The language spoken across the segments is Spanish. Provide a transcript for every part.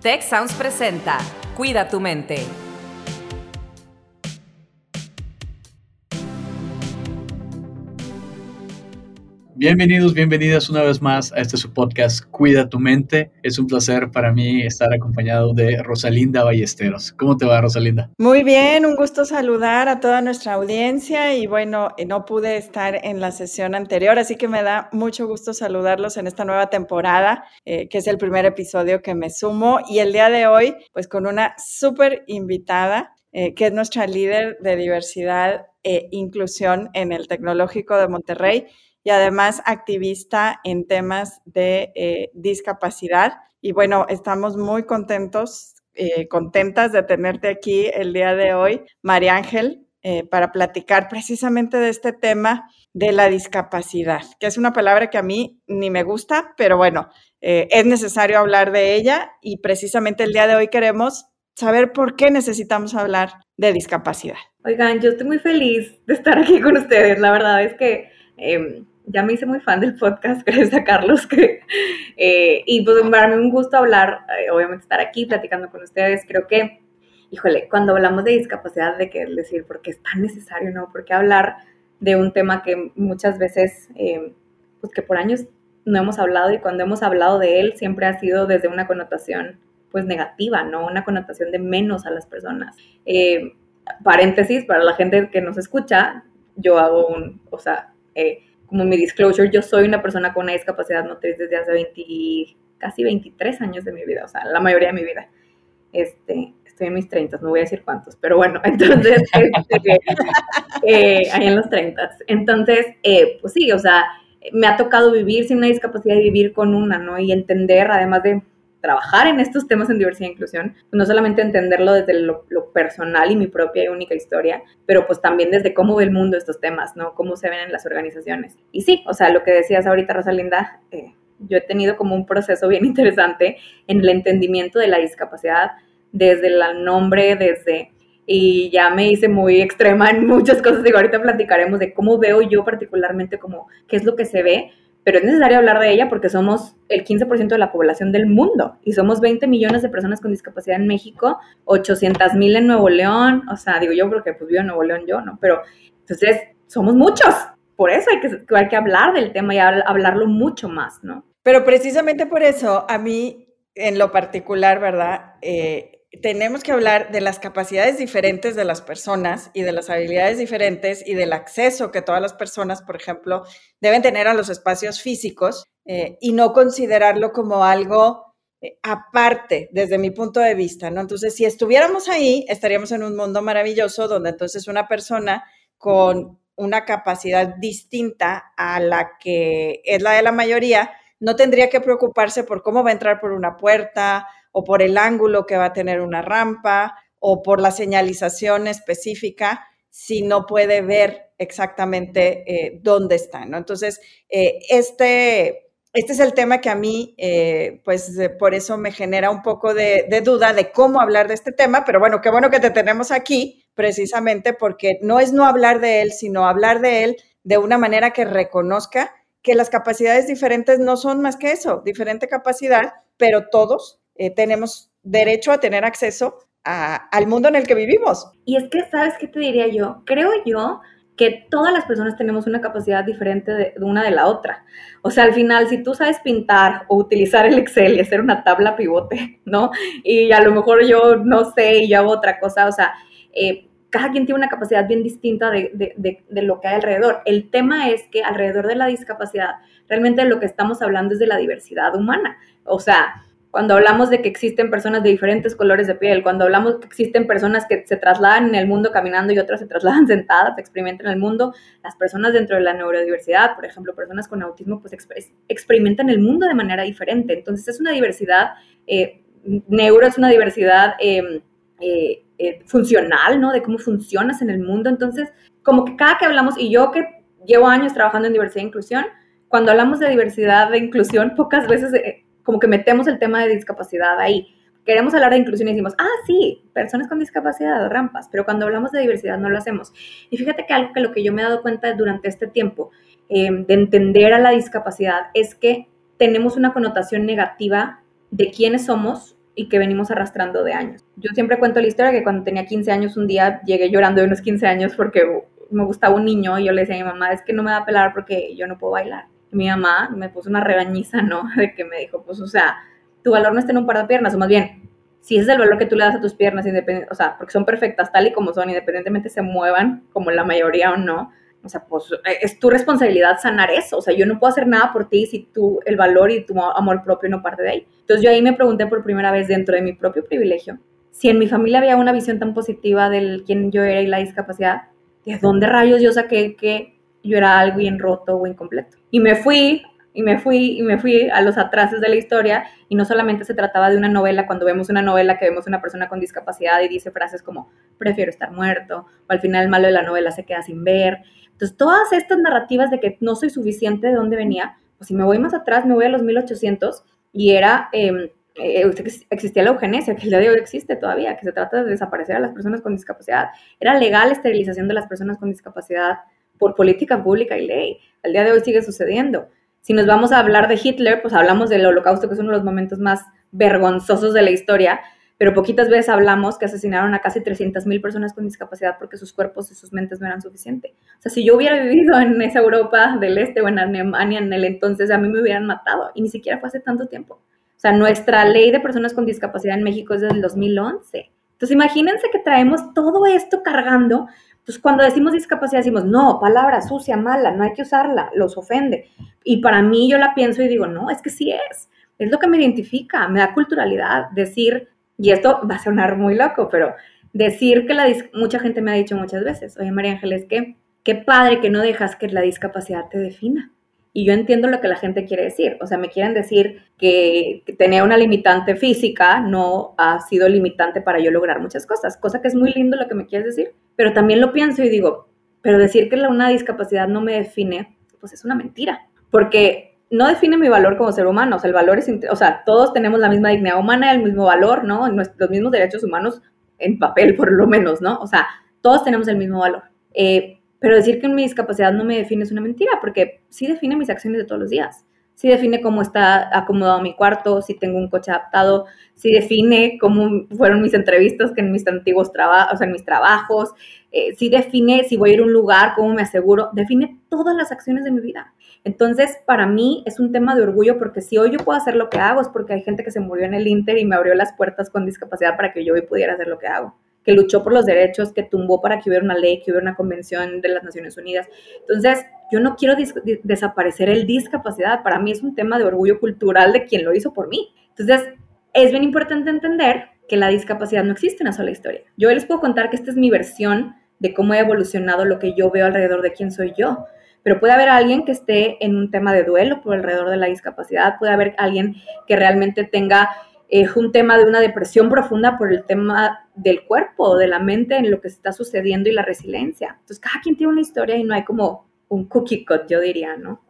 Tech Sounds presenta Cuida tu mente. Bienvenidos, bienvenidas una vez más a este su podcast Cuida tu mente. Es un placer para mí estar acompañado de Rosalinda Ballesteros. ¿Cómo te va, Rosalinda? Muy bien, un gusto saludar a toda nuestra audiencia y bueno, no pude estar en la sesión anterior, así que me da mucho gusto saludarlos en esta nueva temporada, eh, que es el primer episodio que me sumo y el día de hoy, pues con una súper invitada. Eh, que es nuestra líder de diversidad e inclusión en el Tecnológico de Monterrey y además activista en temas de eh, discapacidad. Y bueno, estamos muy contentos, eh, contentas de tenerte aquí el día de hoy, María Ángel, eh, para platicar precisamente de este tema de la discapacidad, que es una palabra que a mí ni me gusta, pero bueno, es necesario hablar de ella y precisamente el día de hoy queremos saber por qué necesitamos hablar de discapacidad. Oigan, yo estoy muy feliz de estar aquí con ustedes. La verdad es que em, ya me hice muy fan del podcast, gracias a Carlos. Que, eh, y pues para mí un gusto hablar, eh, obviamente estar aquí platicando con ustedes. Creo que, híjole, cuando hablamos de discapacidad, de qué decir, porque es tan necesario, ¿no? Porque hablar de un tema que muchas veces, eh, pues que por años no hemos hablado y cuando hemos hablado de él siempre ha sido desde una connotación pues negativa, ¿no? Una connotación de menos a las personas. paréntesis, para la gente que nos escucha, yo hago un, o sea, como mi disclosure, yo soy una persona con una discapacidad motriz desde hace 20, casi 23 años de mi vida, o sea, la mayoría de mi vida. Este, estoy en mis 30, no voy a decir cuántos, pero bueno, entonces, este, eh, ahí en los 30. Entonces, eh, pues sí, o sea, me ha tocado vivir sin una discapacidad y vivir con una, ¿no? Y entender, además de trabajar en estos temas en diversidad e inclusión, no solamente entenderlo desde lo, personal y mi propia y única historia, pero pues también desde cómo ve el mundo estos temas, ¿no? Cómo se ven en las organizaciones. Y sí, o sea, lo que decías ahorita, Rosalinda, eh, yo he tenido como un proceso bien interesante en el entendimiento de la discapacidad, desde el nombre, desde... Y ya me hice muy extrema en muchas cosas, digo, ahorita platicaremos de cómo veo yo particularmente como qué es lo que se ve, pero es necesario hablar de ella porque somos el 15% de la población del mundo y somos 20 millones de personas con discapacidad en México, 800 mil en Nuevo León, o sea, digo yo porque pues vivo en Nuevo León yo, ¿no? Pero entonces somos muchos, por eso hay que, hay que hablar del tema y hablarlo mucho más, ¿no? Pero precisamente por eso a mí en lo particular, ¿verdad? Eh, tenemos que hablar de las capacidades diferentes de las personas y de las habilidades diferentes y del acceso que todas las personas, por ejemplo, deben tener a los espacios físicos eh, y no considerarlo como algo eh, aparte desde mi punto de vista, ¿no? Entonces, si estuviéramos ahí, estaríamos en un mundo maravilloso donde entonces una persona con una capacidad distinta a la que es la de la mayoría, no tendría que preocuparse por cómo va a entrar por una puerta, o por el ángulo que va a tener una rampa o por la señalización específica si no puede ver exactamente eh, dónde está, ¿no? Entonces, eh, este, este es el tema que a mí, eh, pues por eso me genera un poco de, de, duda de cómo hablar de este tema, pero bueno, qué bueno que te tenemos aquí, precisamente porque no es no hablar de él, sino hablar de él de una manera que reconozca que las capacidades diferentes no son más que eso, diferente capacidad, pero todos eh, tenemos derecho a tener acceso al mundo en el que vivimos. Y es que, ¿sabes qué te diría yo? Creo yo que todas las personas tenemos una capacidad diferente de, una de la otra. O sea, al final, si tú sabes pintar o utilizar el Excel y hacer una tabla pivote, ¿no? Y a lo mejor yo no sé y yo hago otra cosa, o sea, eh, cada quien tiene una capacidad bien distinta de, de, de, lo que hay alrededor. El tema es que alrededor de la discapacidad, realmente lo que estamos hablando es de la diversidad humana. O sea, cuando hablamos de que existen personas de diferentes colores de piel, cuando hablamos que existen personas que se trasladan en el mundo caminando y otras se trasladan sentadas, experimentan el mundo, las personas dentro de la neurodiversidad, por ejemplo, personas con autismo, pues experimentan el mundo de manera diferente. Entonces es una diversidad, eh, neuro es una diversidad em, eh, eh, funcional, ¿no? De cómo funcionas en el mundo. Entonces, como que cada que hablamos, y yo que llevo años trabajando en diversidad e inclusión, cuando hablamos de diversidad e inclusión, pocas veces como que metemos el tema de discapacidad ahí. Queremos hablar de inclusión y decimos, ah, sí, personas con discapacidad, rampas, pero cuando hablamos de diversidad no lo hacemos. Y fíjate que algo que lo que yo me he dado cuenta durante este tiempo em, de entender a la discapacidad es que tenemos una connotación negativa de quiénes somos y que venimos arrastrando de años. Yo siempre cuento la historia que cuando tenía 15 años un día llegué llorando de unos 15 años porque me gustaba un niño y yo le decía a mi mamá, es que no me va a pelar porque yo no puedo bailar. Mi mamá me puso una regañiza, ¿no? De que me dijo, pues, o sea, tu valor no está en un par de piernas, o más bien, si ese es el valor que tú le das a tus piernas, o sea, porque son perfectas tal y como son, independientemente se muevan, como la mayoría o no, o sea, pues eh, es tu responsabilidad sanar eso. O sea, yo no puedo hacer nada por ti si tú, el valor y tu amor propio no parte de ahí. Entonces yo ahí me pregunté por primera vez dentro de mi propio privilegio, si en mi familia había una visión tan positiva del quién yo era y la discapacidad, ¿de dónde rayos yo saqué que yo era algo bien roto o incompleto? Y me fui y me fui y me fui a los atrases de la historia y no solamente se trataba de una novela, cuando vemos una novela que vemos una persona con discapacidad y dice frases como prefiero estar muerto o al final el malo de la novela se queda sin ver. Entonces todas estas narrativas de que no soy suficiente, ¿de dónde venía? Pues si me voy más atrás, me voy a los 1800 y era... Eh, existía la eugenesia, que el día de hoy existe todavía, que se trata de desaparecer a las personas con discapacidad. Era legal la esterilización de las personas con discapacidad por política pública y ley. Al día de hoy sigue sucediendo. Si nos vamos a hablar de Hitler, pues hablamos del holocausto, que es uno de los momentos más vergonzosos de la historia, pero poquitas veces hablamos que asesinaron a casi 300.000 personas con discapacidad porque sus cuerpos y sus mentes no eran suficientes. O sea, si yo hubiera vivido en esa Europa del Este o en Alemania en el entonces, a mí me hubieran matado y ni siquiera fue hace tanto tiempo. O sea, nuestra ley de personas con discapacidad en México es desde el 2011. Entonces, imagínense que traemos todo esto cargando entonces, cuando decimos discapacidad, decimos, no, palabra sucia, mala, no hay que usarla, los ofende. Y para mí yo la pienso y digo, no, es que sí es. Es lo que me identifica, me da culturalidad. Decir, y esto va a sonar muy loco, pero decir que la mucha gente me ha dicho muchas veces, oye María Ángeles, que qué padre que no dejas que la discapacidad te defina. Y yo entiendo lo que la gente quiere decir. O sea, me quieren decir que, tener una limitante física no ha sido limitante para yo lograr muchas cosas, cosa que es muy lindo lo que me quieres decir, pero también lo pienso y digo, pero decir que una discapacidad no me define, pues es una mentira, porque no define mi valor como ser humano, o sea, el valor es, o sea, todos tenemos la misma dignidad humana, el mismo valor, ¿no? Los mismos derechos humanos en papel, por lo menos, ¿no? O sea, todos tenemos el mismo valor. Eh, pero decir que mi discapacidad no me define es una mentira, porque sí define mis acciones de todos los días. Sí define cómo está acomodado mi cuarto, si tengo un coche adaptado, sí define cómo fueron mis entrevistas que en mis antiguos trabajos, o sea, en mis trabajos, eh, sí define si voy a ir a un lugar, cómo me aseguro, define todas las acciones de mi vida. Entonces, para mí es un tema de orgullo porque si hoy yo puedo hacer lo que hago es porque hay gente que se murió en el Inter y me abrió las puertas con discapacidad para que yo hoy pudiera hacer lo que hago que luchó por los derechos, que tumbó para que hubiera una ley, que hubiera una convención de las Naciones Unidas. Entonces, yo no quiero desaparecer el discapacidad, para mí es un tema de orgullo cultural de quien lo hizo por mí. Entonces, es bien importante entender que la discapacidad no existe en una sola historia. Yo les puedo contar que esta es mi versión de cómo he evolucionado lo que yo veo alrededor de quién soy yo. Pero puede haber alguien que esté en un tema de duelo por alrededor de la discapacidad, puede haber alguien que realmente tenga es un tema de una depresión profunda por el tema del cuerpo, de la mente, en lo que está sucediendo y la resiliencia. Entonces, cada quien tiene una historia y no hay como un cookie cut, yo diría, ¿no?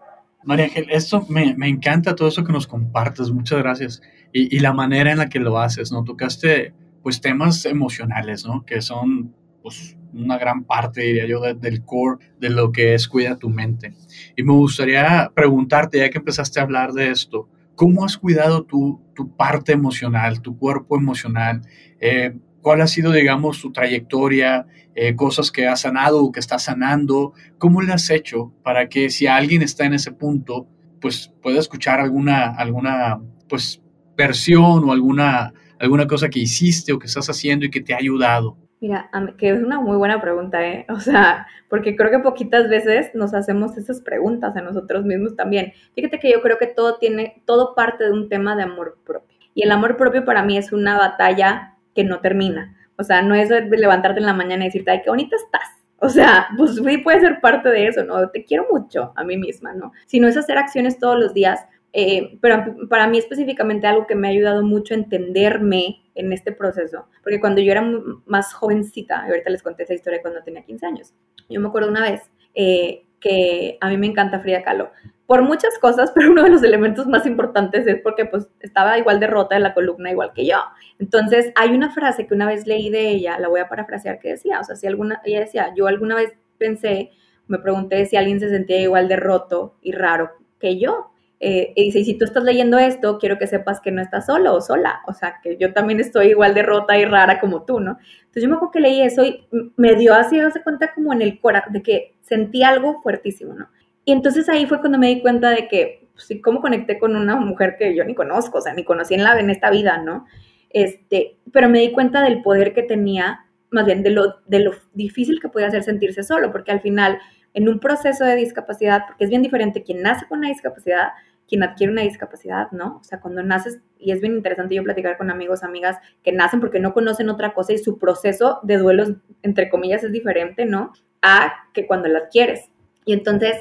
María Ángel, esto me, me, encanta todo eso que nos compartes, muchas gracias. Y, y, la manera en la que lo haces, ¿no? Tocaste, pues, temas emocionales, ¿no? Que son, pues, una gran parte, diría yo, del core de lo que es Cuida tu mente. Y me gustaría preguntarte, ya que empezaste a hablar de esto, ¿Cómo has cuidado tu, tu parte emocional, tu cuerpo emocional? Eh, ¿Cuál ha sido, digamos, tu trayectoria? Eh, cosas que has sanado o que estás sanando. ¿Cómo le has hecho para que si alguien está en ese punto, pues pueda escuchar alguna, alguna pues, versión o alguna, alguna cosa que hiciste o que estás haciendo y que te ha ayudado? Mira, que es una muy buena pregunta, ¿eh? O sea, porque creo que poquitas veces nos hacemos esas preguntas a nosotros mismos también. Fíjate que yo creo que todo tiene, todo parte de un tema de amor propio. Y el amor propio para mí es una batalla no termina. O sea, no es levantarte en la mañana y decirte, ay, qué bonita estás. O sea, pues sí puede ser parte de eso, ¿no? Te quiero mucho a mí misma, ¿no? Sino es hacer acciones todos los días eh, pero para mí específicamente algo que me ha ayudado mucho a entenderme en este proceso, porque cuando yo era más jovencita, ahorita les conté esa historia cuando tenía 15 años, yo me acuerdo una vez eh, que a mí me encanta Frida Kahlo, por muchas cosas, pero uno de los elementos más importantes es porque pues estaba igual de rota de la columna igual que yo. Entonces hay una frase que una vez leí de ella, la voy a parafrasear, que decía, o sea, si alguna, ella decía, yo alguna vez pensé, me pregunté si alguien se sentía igual de y raro que yo Eh, y dice, si tú estás leyendo esto, quiero que sepas que no estás solo o sola, o sea, que yo también estoy igual de y rara como tú, ¿no? Entonces yo me acuerdo que leí eso y me dio así, hace cuenta como en el corazón, de que sentí algo fuertísimo, ¿no? Y entonces ahí fue cuando me di cuenta de que, pues, cómo conecté con una mujer que yo ni conozco, o sea, ni conocí en, la, en esta vida, ¿no? Este, pero me di cuenta del poder que tenía, más bien de lo, de lo difícil que podía ser sentirse solo, porque al final, en un proceso de discapacidad, porque es bien diferente quien nace con una discapacidad, quien adquiere una discapacidad, ¿no? O sea, cuando naces, y es bien interesante yo platicar con amigos, amigas que nacen porque no conocen otra cosa y su proceso de duelos, entre comillas, es diferente, ¿no? A que cuando la adquieres. Y entonces,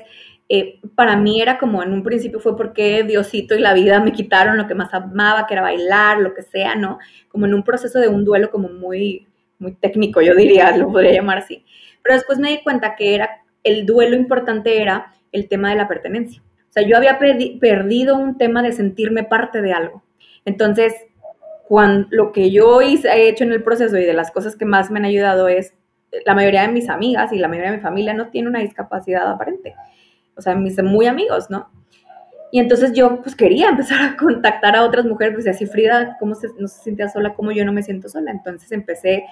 eh, para mí era como en un principio fue porque Diosito y la vida me quitaron lo que más amaba, que era bailar, lo que sea, ¿no? Como en un proceso de un duelo como muy, muy técnico, yo diría, lo podría llamar así. Pero después me di cuenta que era, el duelo importante era el tema de la pertenencia. O sea, yo había perdido un tema de sentirme parte de algo. Entonces, cuando, lo que yo hice, he hecho en el proceso y de las cosas que más me han ayudado es, la mayoría de mis amigas y la mayoría de mi familia no tiene una discapacidad aparente o sea, mis muy amigos, ¿no? Y entonces yo pues quería empezar a contactar a otras mujeres, pues así Frida, ¿cómo se, no se sentía sola? ¿Cómo yo no me siento sola? Entonces empecé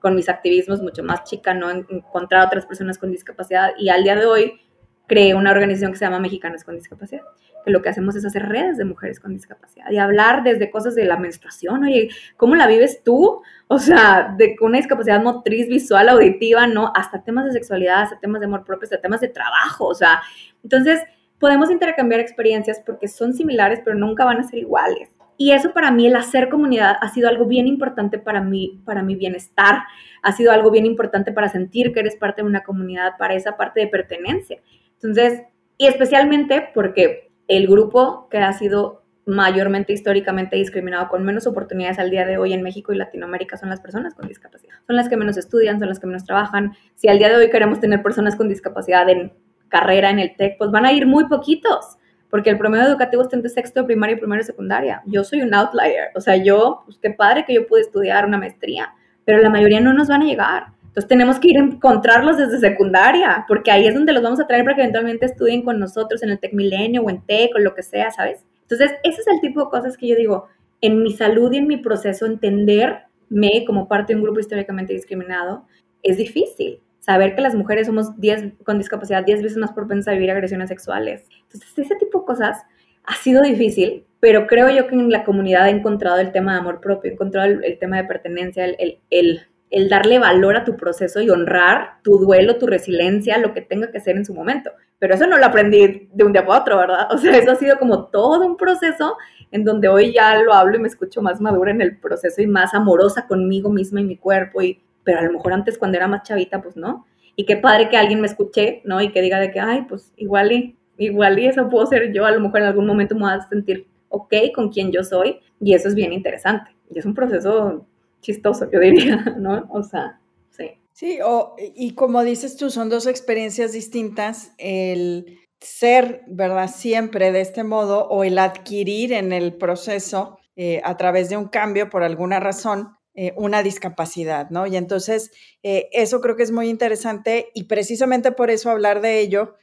con mis activismos mucho más chica, ¿no? Encontrar a otras personas con discapacidad y al día de hoy creé una organización que se llama Mexicanas con Discapacidad, que lo que hacemos es hacer redes de mujeres con discapacidad y hablar desde cosas de la menstruación, oye, ¿cómo la vives tú? O sea, de una discapacidad motriz, visual, auditiva, ¿no? Hasta temas de sexualidad, hasta temas de amor propio, hasta temas de trabajo, o sea, entonces podemos intercambiar experiencias porque son similares, pero nunca van a ser iguales. Y eso para mí, el hacer comunidad, ha sido algo bien importante para mí, para mi bienestar, ha sido algo bien importante para sentir que eres parte de una comunidad, para esa parte de pertenencia. Entonces, y especialmente porque el grupo que ha sido mayormente históricamente discriminado con menos oportunidades al día de hoy en México y Latinoamérica son las personas con discapacidad. Son las que menos estudian, son las que menos trabajan. Si al día de hoy queremos tener personas con discapacidad en carrera en el TEC, pues van a ir muy poquitos, porque el promedio educativo está entre sexto de primaria y primero de secundaria. Yo soy un outlier, o sea, yo, pues qué padre que yo pude estudiar una maestría, pero la mayoría no nos van a llegar. Entonces tenemos que ir a encontrarlos desde secundaria, porque ahí es donde los vamos a traer para que eventualmente estudien con nosotros en el Tec Milenio o en TEC o lo que sea, ¿sabes? Entonces, ese es el tipo de cosas que yo digo, en mi salud y en mi proceso, entenderme como parte de un grupo históricamente discriminado es difícil. Saber que las mujeres somos 10 con discapacidad 10 veces más propensas a vivir agresiones sexuales. Entonces, ese tipo de cosas ha sido difícil, pero creo yo que en la comunidad he encontrado el tema de amor propio, he encontrado el, tema de pertenencia, el, el el darle valor a tu proceso y honrar tu duelo, tu resiliencia, lo que tenga que ser en su momento. Pero eso no lo aprendí de un día para otro, ¿verdad? O sea, eso ha sido como todo un proceso en donde hoy ya lo hablo y me escucho más madura en el proceso y más amorosa conmigo misma y mi cuerpo, y, pero a lo mejor antes cuando era más chavita, pues no. Y qué padre que alguien me escuche, ¿no? Y que diga de que, ay, pues igual y, igual y eso puedo ser yo, a lo mejor en algún momento me voy a sentir ok con quien yo soy, y eso es bien interesante. Y es un proceso chistoso, yo diría, ¿no? O sea, sí. Sí, o, y como dices tú, son dos experiencias distintas, el ser, ¿verdad? Siempre de este modo o el adquirir en el proceso eh, a través de un cambio por alguna razón eh, una discapacidad, ¿no? Y entonces eh, eso creo que es muy interesante y precisamente por eso hablar de ello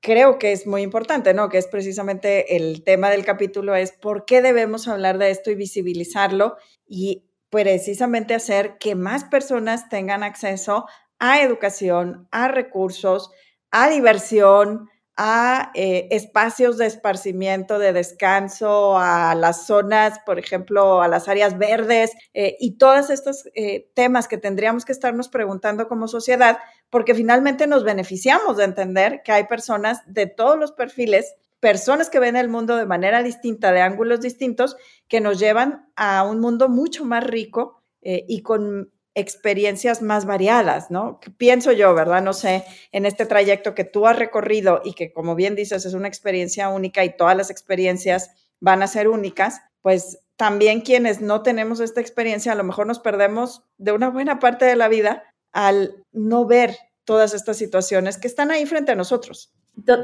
creo que es muy importante, ¿no? Que es precisamente el tema del capítulo es por qué debemos hablar de esto y visibilizarlo y precisamente hacer que más personas tengan acceso a educación, a recursos, a diversión, a eh, espacios de esparcimiento, de descanso, a las zonas, por ejemplo, a las áreas verdes eh, y todos estos eh, temas que tendríamos que estarnos preguntando como sociedad, porque finalmente nos beneficiamos de entender que hay personas de todos los perfiles personas que ven el mundo de manera distinta, de ángulos distintos, que nos llevan a un mundo mucho más rico eh, y con experiencias más variadas, ¿no? Pienso yo, ¿verdad? No sé, en este trayecto que tú has recorrido y que, como bien dices, es una experiencia única y todas las experiencias van a ser únicas, pues también quienes no tenemos esta experiencia, a lo mejor nos perdemos de una buena parte de la vida al no ver todas estas situaciones que están ahí frente a nosotros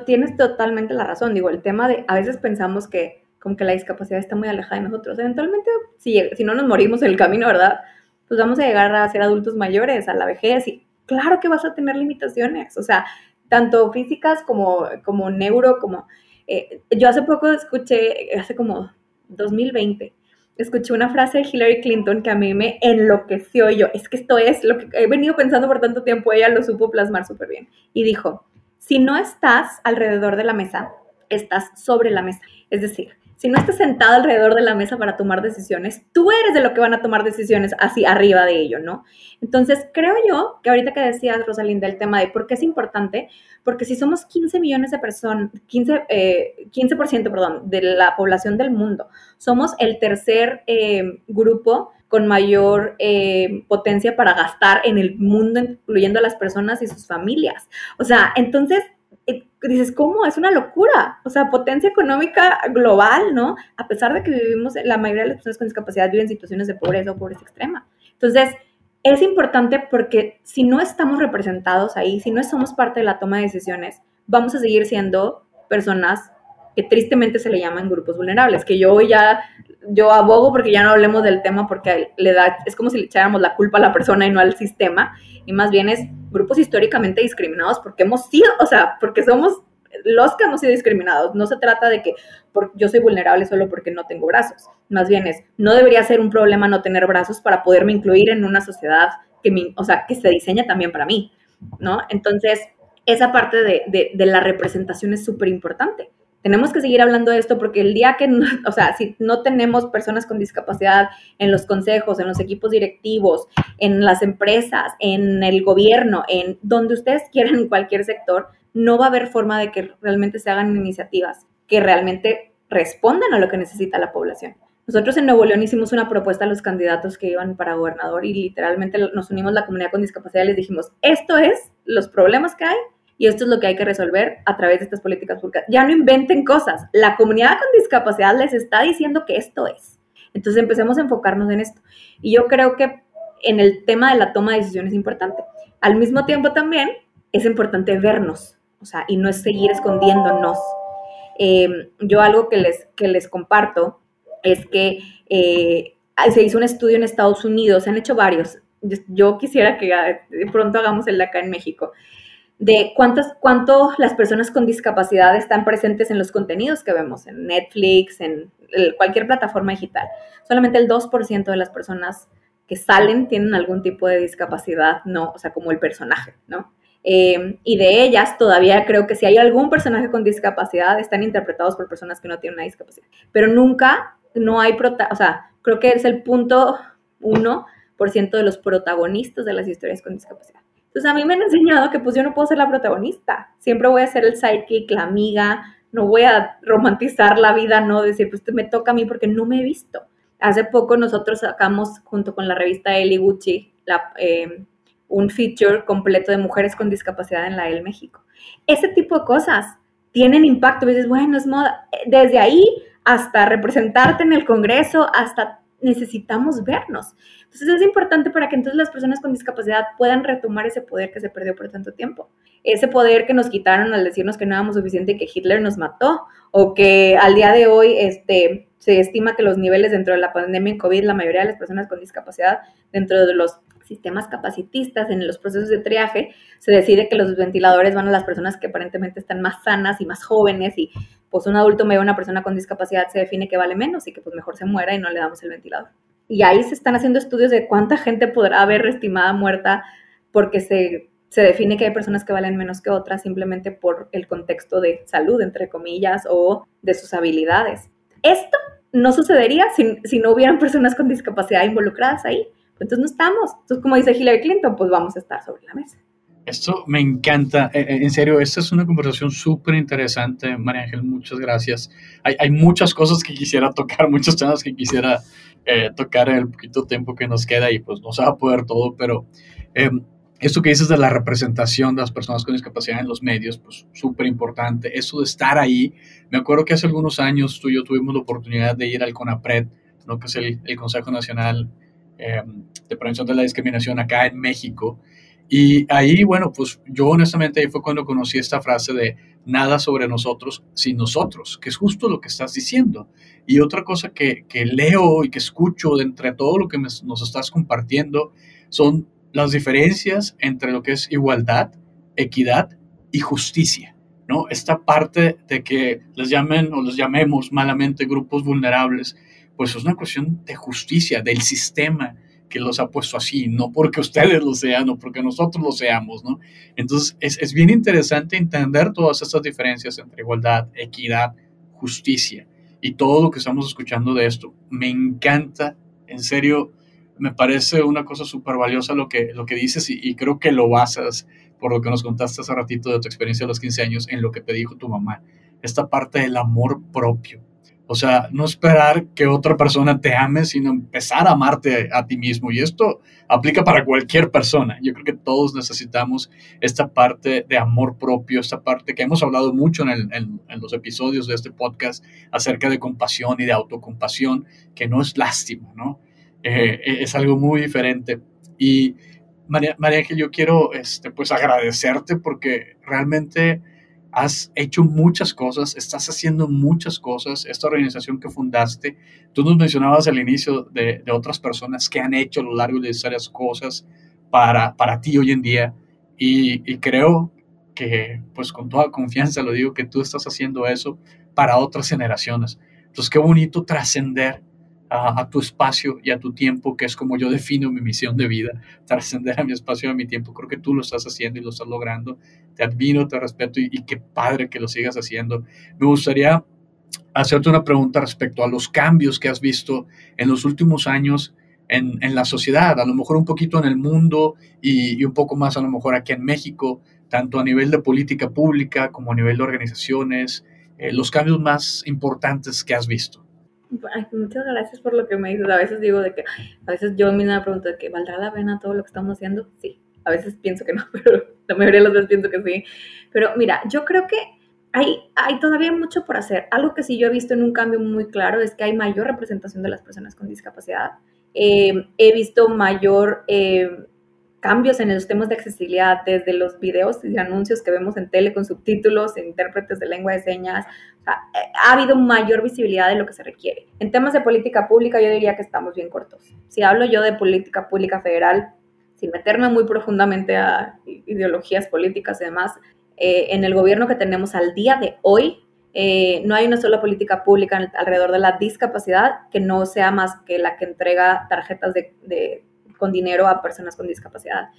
tienes totalmente la razón. Digo, el tema de, a veces pensamos que como que la discapacidad está muy alejada de nosotros. Eventualmente, si, si no nos morimos en el camino, ¿verdad? Pues vamos a llegar a ser adultos mayores, a la vejez, y claro que vas a tener limitaciones, o sea, tanto físicas como, como neuro, como... Eh, yo hace poco escuché, hace como 2020, escuché una frase de Hillary Clinton que a mí me enloqueció. Yo, es que esto es lo que he venido pensando por tanto tiempo, ella lo supo plasmar súper bien. Y dijo, si no estás alrededor de la mesa, estás sobre la mesa. Es decir, si no estás sentado alrededor de la mesa para tomar decisiones, tú eres de lo que van a tomar decisiones así arriba de ello, ¿no? Entonces, creo yo que ahorita que decías, Rosalinda, el tema de por qué es importante, porque si somos 15 millones de personas, 15, eh, 15% perdón, de la población del mundo, somos el tercer eh, grupo con mayor eh, potencia para gastar en el mundo, incluyendo a las personas y sus familias. O sea, entonces eh, dices, ¿cómo? Es una locura. O sea, potencia económica global, ¿no? A pesar de que vivimos, la mayoría de las personas con discapacidad viven en situaciones de pobreza o pobreza extrema. Entonces, es importante porque si no estamos representados ahí, si no somos parte de la toma de decisiones, vamos a seguir siendo personas que tristemente se le llaman grupos vulnerables, que yo ya, yo abogo porque ya no hablemos del tema porque le da, es como si le echáramos la culpa a la persona y no al sistema, y más bien es grupos históricamente discriminados porque hemos sido, o sea, porque somos los que hemos sido discriminados. No se trata de que yo soy vulnerable solo porque no tengo brazos. Más bien es, no debería ser un problema no tener brazos para poderme incluir en una sociedad que, me, o sea, que se diseña también para mí, ¿no? Entonces, esa parte de, de la representación es súper importante. Tenemos que seguir hablando de esto porque el día que, no, o sea, si no tenemos personas con discapacidad en los consejos, en los equipos directivos, en las empresas, en el gobierno, en donde ustedes quieran, en cualquier sector, no va a haber forma de que realmente se hagan iniciativas que realmente respondan a lo que necesita la población. Nosotros en Nuevo León hicimos una propuesta a los candidatos que iban para gobernador y literalmente nos unimos la comunidad con discapacidad y les dijimos, esto es los problemas que hay y esto es lo que hay que resolver a través de estas políticas públicas. Ya no inventen cosas. La comunidad con discapacidad les está diciendo que esto es. Entonces empecemos a enfocarnos en esto. Y yo creo que en el tema de la toma de decisiones es importante. Al mismo tiempo también es importante vernos, o sea, y no es seguir escondiéndonos. Em, yo algo que les, que les comparto es que eh, se hizo un estudio en Estados Unidos, se han hecho varios. Yo, quisiera que pronto hagamos el de acá en México, de cuántas, cuánto las personas con discapacidad están presentes en los contenidos que vemos en Netflix, en cualquier plataforma digital. Solamente el 2% de las personas que salen tienen algún tipo de discapacidad, no, o sea, como el personaje, ¿no? Em, y de ellas, todavía creo que si hay algún personaje con discapacidad, están interpretados por personas que no tienen una discapacidad. Pero nunca, no hay, prota o sea, creo que es el punto 1% de los protagonistas de las historias con discapacidad. Entonces a mí me han enseñado que pues yo no puedo ser la protagonista, siempre voy a ser el sidekick, la amiga, no voy a romantizar la vida, no decir, pues me toca a mí porque no me he visto. Hace poco nosotros sacamos junto con la revista Eli Gucci eh, un feature completo de mujeres con discapacidad en la El México. Ese tipo de cosas tienen impacto. dices, bueno, es moda. Desde ahí hasta representarte en el Congreso, hasta necesitamos vernos. Entonces es importante para que entonces las personas con discapacidad puedan retomar ese poder que se perdió por tanto tiempo. Ese poder que nos quitaron al decirnos que no éramos suficiente y que Hitler nos mató, o que al día de hoy este, se estima que los niveles dentro de la pandemia en COVID, la mayoría de las personas con discapacidad, dentro de los sistemas capacitistas, en los procesos de triaje, se decide que los ventiladores van a las personas que aparentemente están más sanas y más jóvenes y pues un adulto medio, una persona con discapacidad se define que vale menos y que pues mejor se muera y no le damos el ventilador. Y ahí se están haciendo estudios de cuánta gente podrá haber estimada muerta porque se, se define que hay personas que valen menos que otras simplemente por el contexto de salud, entre comillas, o de sus habilidades. Esto no sucedería si, si no hubieran personas con discapacidad involucradas ahí. Entonces no estamos. Entonces, como dice Hillary Clinton, pues vamos a estar sobre la mesa. Esto me encanta. Eh, eh, en serio, esta es una conversación súper interesante, María Ángel. Muchas gracias. Hay, hay, muchas cosas que quisiera tocar, muchos temas que quisiera eh, tocar en el poquito tiempo que nos queda y pues no se va a poder todo, pero em, esto que dices de la representación de las personas con discapacidad en los medios, pues súper importante. Eso de estar ahí. Me acuerdo que hace algunos años tú y yo tuvimos la oportunidad de ir al CONAPRED, ¿no? que es el, el Consejo Nacional em, de Prevención de la Discriminación acá en México. Y ahí, bueno, pues yo honestamente ahí fue cuando conocí esta frase de nada sobre nosotros sin nosotros, que es justo lo que estás diciendo. Y otra cosa que, que leo y que escucho de entre todo lo que nos estás compartiendo son las diferencias entre lo que es igualdad, equidad y justicia. ¿no? Esta parte de que les llamen o les llamemos malamente grupos vulnerables, pues es una cuestión de justicia, del sistema que los ha puesto así, no porque ustedes lo sean, no porque nosotros lo seamos, ¿no? Entonces, es, es bien interesante entender todas estas diferencias entre igualdad, equidad, justicia y todo lo que estamos escuchando de esto. Me encanta, en serio, me parece una cosa súper valiosa lo que, lo que dices y, y, creo que lo basas por lo que nos contaste hace ratito de tu experiencia de los 15 años en lo que te dijo tu mamá. Esta parte del amor propio. O sea, no esperar que otra persona te ame, sino empezar a amarte a, ti mismo. Y esto aplica para cualquier persona. Yo creo que todos necesitamos esta parte de amor propio, esta parte que hemos hablado mucho en, los episodios de este podcast acerca de compasión y de autocompasión, que no es lástima, ¿no? Eh, es algo muy diferente. Y María, María que yo quiero este, pues agradecerte porque realmente has hecho muchas cosas, estás haciendo muchas cosas. Esta organización que fundaste, tú nos mencionabas al inicio de, otras personas que han hecho a lo largo de esas cosas para, para ti hoy en día. Y, y, creo que, pues con toda confianza lo digo, que tú estás haciendo eso para otras generaciones. Entonces, qué bonito trascender a, tu espacio y a tu tiempo, que es como yo defino mi misión de vida, trascender a mi espacio y a mi tiempo. Creo que tú lo estás haciendo y lo estás logrando. Te admiro, te respeto y, y qué padre que lo sigas haciendo. Me gustaría hacerte una pregunta respecto a los cambios que has visto en los últimos años en, en la sociedad, a lo mejor un poquito en el mundo y, y, un poco más a lo mejor aquí en México, tanto a nivel de política pública como a nivel de organizaciones, eh, los cambios más importantes que has visto. Muchas gracias por lo que me dices. A veces digo de que, a veces yo misma me pregunto de que, ¿valdrá la pena todo lo que estamos haciendo? Sí, a veces pienso que no, pero la mayoría de las veces pienso que sí. Pero mira, yo creo que hay, hay todavía mucho por hacer. Algo que sí yo he visto en un cambio muy claro es que hay mayor representación de las personas con discapacidad. Eh, he visto mayor... Eh, cambios en los temas de accesibilidad, desde los videos y anuncios que vemos en tele con subtítulos, intérpretes de lengua de señas. O sea, eh, ha habido mayor visibilidad de lo que se requiere. En temas de política pública, yo diría que estamos bien cortos. Si hablo yo de política pública federal, sin meterme muy profundamente a ideologías políticas y demás, eh, en el gobierno que tenemos al día de hoy, eh, no hay una sola política pública alrededor de la discapacidad que no sea más que la que entrega tarjetas de, de con dinero a personas con discapacidad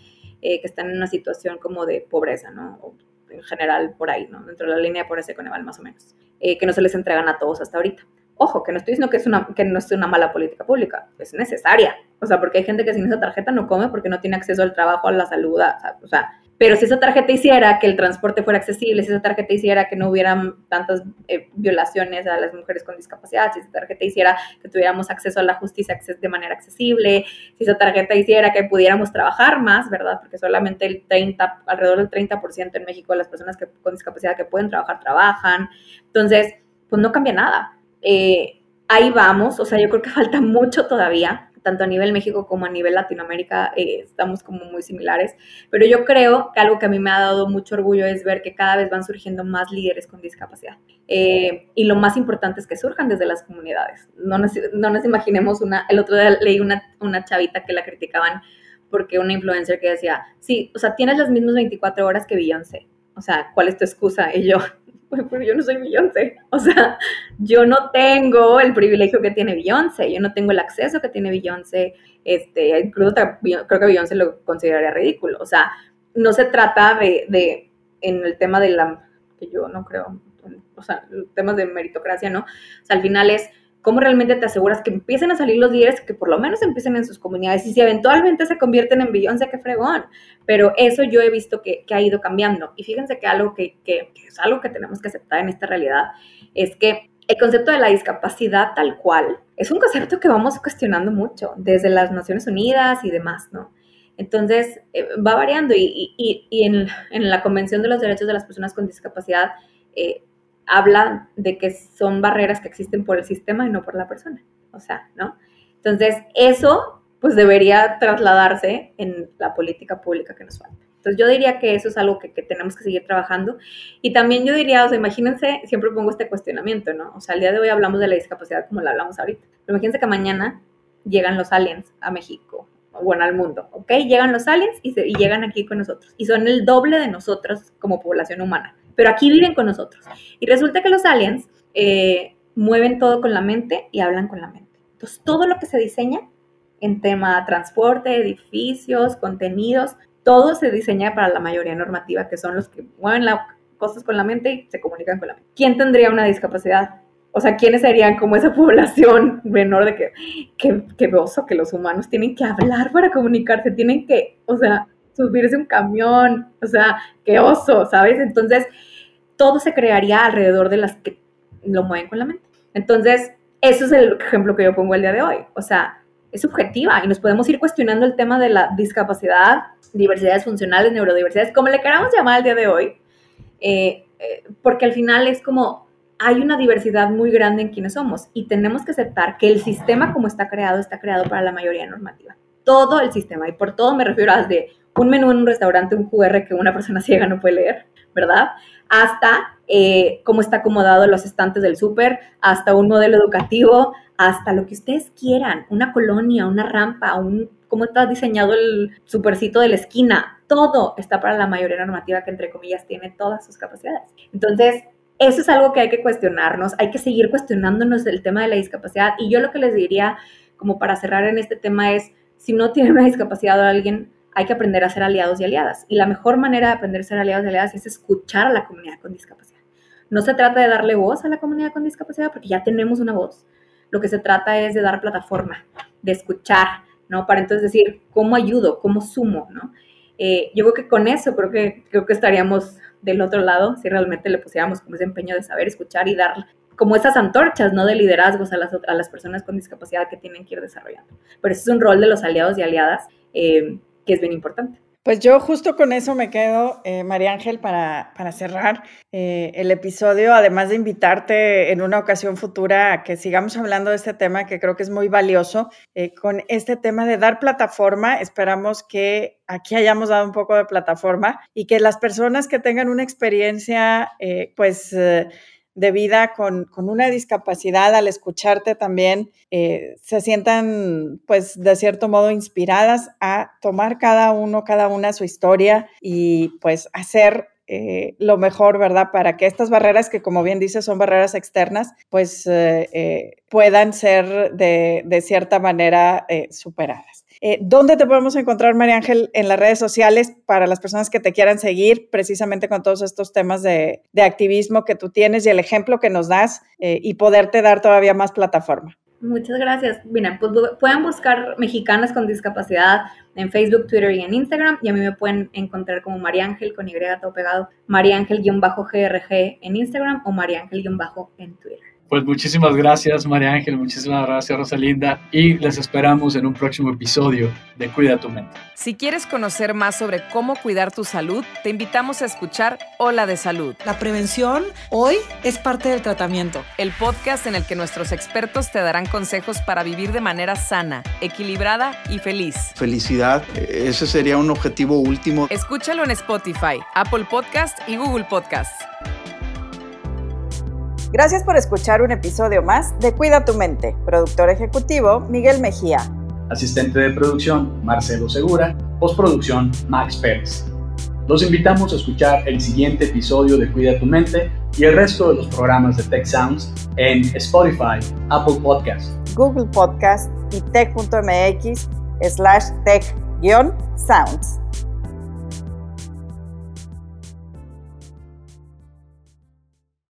eh, que están en una situación como de pobreza, ¿no? O en general por ahí, ¿no? Dentro de la línea de pobreza económica más o menos, eh, que no se les entregan a todos hasta ahorita. Ojo, que no estoy diciendo que, es una, que no es una mala política pública, es necesaria. O sea, porque hay gente que sin esa tarjeta no come porque no tiene acceso al trabajo, a la salud, o sea, pero si esa tarjeta hiciera que el transporte fuera accesible, si esa tarjeta hiciera que no hubieran tantas eh, violaciones a las mujeres con discapacidad, si esa tarjeta hiciera que tuviéramos acceso a la justicia de manera accesible, si esa tarjeta hiciera que pudiéramos trabajar más, ¿verdad? Porque solamente el 30, alrededor del 30% en México de las personas que, con discapacidad que pueden trabajar, trabajan. Entonces, pues no cambia nada. Eh, ahí vamos, o sea, yo creo que falta mucho todavía tanto a nivel México como a nivel Latinoamérica eh, estamos como muy similares, pero yo creo que algo que a mí me ha dado mucho orgullo es ver que cada vez van surgiendo más líderes con discapacidad. Eh, y lo más importante es que surjan desde las comunidades. No nos, no nos imaginemos una, el otro día leí una, una chavita que la criticaban porque una influencer que decía, sí, o sea, tienes las mismas 24 horas que Beyoncé. O sea, ¿cuál es tu excusa? Y yo, pero yo no soy Beyoncé. O sea, yo no tengo el privilegio que tiene Beyoncé, yo no tengo el acceso que tiene Beyoncé. Este, incluso creo que Beyoncé lo consideraría ridículo. O sea, no se trata de, de en el tema de la, que yo no creo, o sea, temas de meritocracia, ¿no? O sea, al final es ¿Cómo realmente te aseguras que empiecen a salir los líderes que por lo menos empiecen en sus comunidades? Y si eventualmente se convierten en Beyoncé, qué fregón. Pero eso yo he visto que, que ha ido cambiando. Y fíjense que algo que, que, que, es algo que tenemos que aceptar en esta realidad es que el concepto de la discapacidad tal cual es un concepto que vamos cuestionando mucho desde las Naciones Unidas y demás, ¿no? Entonces, eh, va variando y, y, y en, en, la Convención de los Derechos de las Personas con Discapacidad eh, habla de que son barreras que existen por el sistema y no por la persona. O sea, ¿no? Entonces, eso pues debería trasladarse en la política pública que nos falta. Entonces, yo diría que eso es algo que, que, tenemos que seguir trabajando. Y también yo diría, o sea, imagínense, siempre pongo este cuestionamiento, ¿no? O sea, el día de hoy hablamos de la discapacidad como la hablamos ahorita. Pero imagínense que mañana llegan los aliens a México, bueno, al mundo, ¿ok? Llegan los aliens y, se, y llegan aquí con nosotros. Y son el doble de nosotros como población humana pero aquí viven con nosotros. Y resulta que los aliens eh, mueven todo con la mente y hablan con la mente. Entonces, todo lo que se diseña en tema transporte, edificios, contenidos, todo se diseña para la mayoría normativa, que son los que mueven las cosas con la mente y se comunican con la mente. ¿Quién tendría una discapacidad? O sea, ¿quiénes serían como esa población menor de que, que, que oso que los humanos tienen que hablar para comunicarse, tienen que, o sea, subirse un camión, o sea, qué oso, ¿sabes? Entonces, todo se crearía alrededor de las que lo mueven con la mente. Entonces, eso es el ejemplo que yo pongo el día de hoy. O sea, es subjetiva y nos podemos ir cuestionando el tema de la discapacidad, diversidades funcionales, neurodiversidades, como le queramos llamar el día de hoy, eh, eh, porque al final es como hay una diversidad muy grande en quienes somos y tenemos que aceptar que el sistema como está creado está creado para la mayoría normativa. Todo el sistema, y por todo me refiero a de un menú en un restaurante, un QR que una persona ciega no puede leer, ¿verdad? Hasta eh, cómo está acomodado los estantes del súper, hasta un modelo educativo, hasta lo que ustedes quieran, una colonia, una rampa, un, cómo está diseñado el supercito de la esquina, todo está para la mayoría normativa que entre comillas tiene todas sus capacidades. Entonces, eso es algo que hay que cuestionarnos, hay que seguir cuestionándonos el tema de la discapacidad y yo lo que les diría como para cerrar en este tema es, si no tiene una discapacidad o alguien, hay que aprender a ser aliados y aliadas. Y la mejor manera de aprender a ser aliados y aliadas es escuchar a la comunidad con discapacidad. No se trata de darle voz a la comunidad con discapacidad porque ya tenemos una voz. Lo que se trata es de dar plataforma, de escuchar, ¿no? Para entonces decir, ¿cómo ayudo? ¿Cómo sumo? ¿no? Eh, yo creo que con eso creo que, creo que estaríamos del otro lado si realmente le pusiéramos como ese empeño de saber escuchar y dar como esas antorchas, ¿no? De liderazgos a las, a las personas con discapacidad que tienen que ir desarrollando. Pero ese es un rol de los aliados y aliadas eh, que es bien importante. Pues yo justo con eso me quedo, eh, María Ángel, para, para cerrar eh, el episodio, además de invitarte en una ocasión futura a que sigamos hablando de este tema que creo que es muy valioso, eh, con este tema de dar plataforma. Esperamos que aquí hayamos dado un poco de plataforma y que las personas que tengan una experiencia, pues de vida con, una discapacidad, al escucharte también, eh, se sientan, pues, de cierto modo inspiradas a tomar cada uno, cada una su historia y, pues, hacer eh, lo mejor, ¿verdad? Para que estas barreras, que como bien dices son barreras externas, pues eh, puedan ser de, de cierta manera superadas. Eh, ¿Dónde te podemos encontrar, María Ángel, en las redes sociales para las personas que te quieran seguir precisamente con todos estos temas de, activismo que tú tienes y el ejemplo que nos das eh, y poderte dar todavía más plataforma? Muchas gracias. Mira, pues pueden buscar mexicanas con discapacidad en Facebook, Twitter y en Instagram. Y a mí me pueden encontrar como María Ángel con Y todo pegado, María Ángel-GRG en Instagram o María Ángel- en Twitter. Pues muchísimas gracias, María Ángel, muchísimas gracias, Rosalinda, y les esperamos en un próximo episodio de Cuida tu mente. Si quieres conocer más sobre cómo cuidar tu salud, te invitamos a escuchar Hola de Salud. La prevención hoy es parte del tratamiento. El podcast en el que nuestros expertos te darán consejos para vivir de manera sana, equilibrada y feliz. Felicidad, ese sería un objetivo último. Escúchalo en Spotify, Apple Podcast y Google Podcast. Gracias por escuchar un episodio más de Cuida tu mente. Productor ejecutivo Miguel Mejía. Asistente de producción Marcelo Segura. Postproducción Max Pérez. Los invitamos a escuchar el siguiente episodio de Cuida tu mente y el resto de los programas de Tech Sounds en Spotify, Apple Podcast, Google Podcast y tech.mx slash tech-sounds.